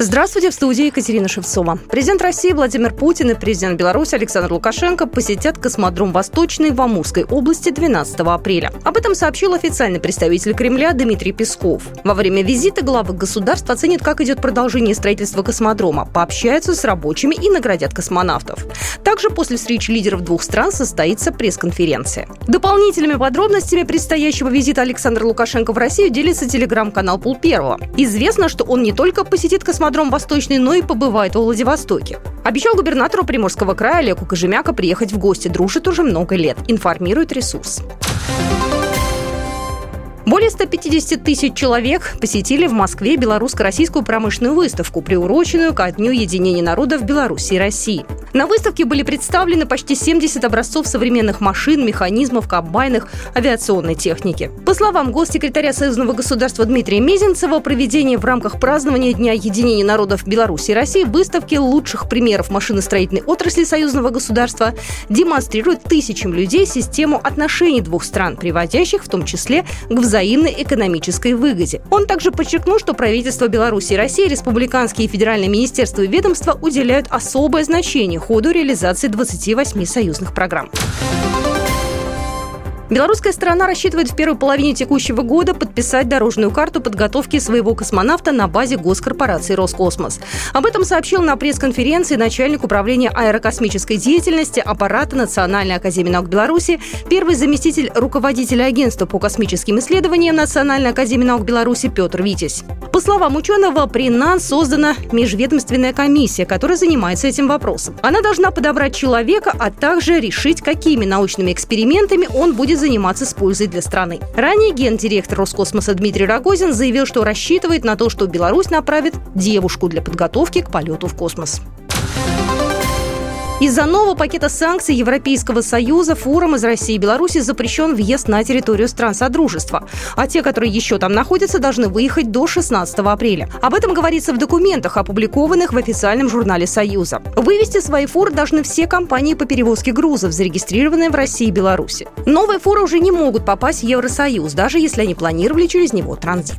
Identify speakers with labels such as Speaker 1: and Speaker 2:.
Speaker 1: Здравствуйте, в студии Екатерина Шевцова. Президент России Владимир Путин и президент Беларуси Александр Лукашенко посетят космодром Восточный в Амурской области 12 апреля. Об этом сообщил официальный представитель Кремля Дмитрий Песков. Во время визита главы государств оценят, как идет продолжение строительства космодрома, пообщаются с рабочими и наградят космонавтов. Также после встречи лидеров двух стран состоится пресс-конференция. Дополнительными подробностями предстоящего визита Александра Лукашенко в Россию делится телеграм-канал Пул Первого. Известно, что он не только посетит космодром, космодром «Восточный», но и побывает в Владивостоке. Обещал губернатору Приморского края Олегу Кожемяка приехать в гости. Дружит уже много лет. Информирует ресурс. Более 150 тысяч человек посетили в Москве белорусско-российскую промышленную выставку, приуроченную ко Дню единения народов Беларуси и России. На выставке были представлены почти 70 образцов современных машин, механизмов, комбайнах, авиационной техники. По словам госсекретаря Союзного государства Дмитрия Мезенцева, проведение в рамках празднования Дня единения народов Беларуси и России выставки лучших примеров машиностроительной отрасли Союзного государства демонстрирует тысячам людей систему отношений двух стран, приводящих в том числе к взаимной экономической выгоде. Он также подчеркнул, что правительство Беларуси и России, республиканские и федеральные министерства и ведомства уделяют особое значение ходу реализации 28 союзных программ. Белорусская сторона рассчитывает в первой половине текущего года подписать дорожную карту подготовки своего космонавта на базе госкорпорации «Роскосмос». Об этом сообщил на пресс-конференции начальник управления аэрокосмической деятельности аппарата Национальной академии наук Беларуси, первый заместитель руководителя агентства по космическим исследованиям Национальной академии наук Беларуси Петр Витязь. По словам ученого, при НАН создана межведомственная комиссия, которая занимается этим вопросом. Она должна подобрать человека, а также решить, какими научными экспериментами он будет заниматься с пользой для страны. Ранее гендиректор Роскосмоса Дмитрий Рогозин заявил, что рассчитывает на то, что Беларусь направит девушку для подготовки к полету в космос. Из-за нового пакета санкций Европейского Союза фурам из России и Беларуси запрещен въезд на территорию стран Содружества. А те, которые еще там находятся, должны выехать до 16 апреля. Об этом говорится в документах, опубликованных в официальном журнале Союза. Вывести свои фуры должны все компании по перевозке грузов, зарегистрированные в России и Беларуси. Новые фуры уже не могут попасть в Евросоюз, даже если они планировали через него транзит.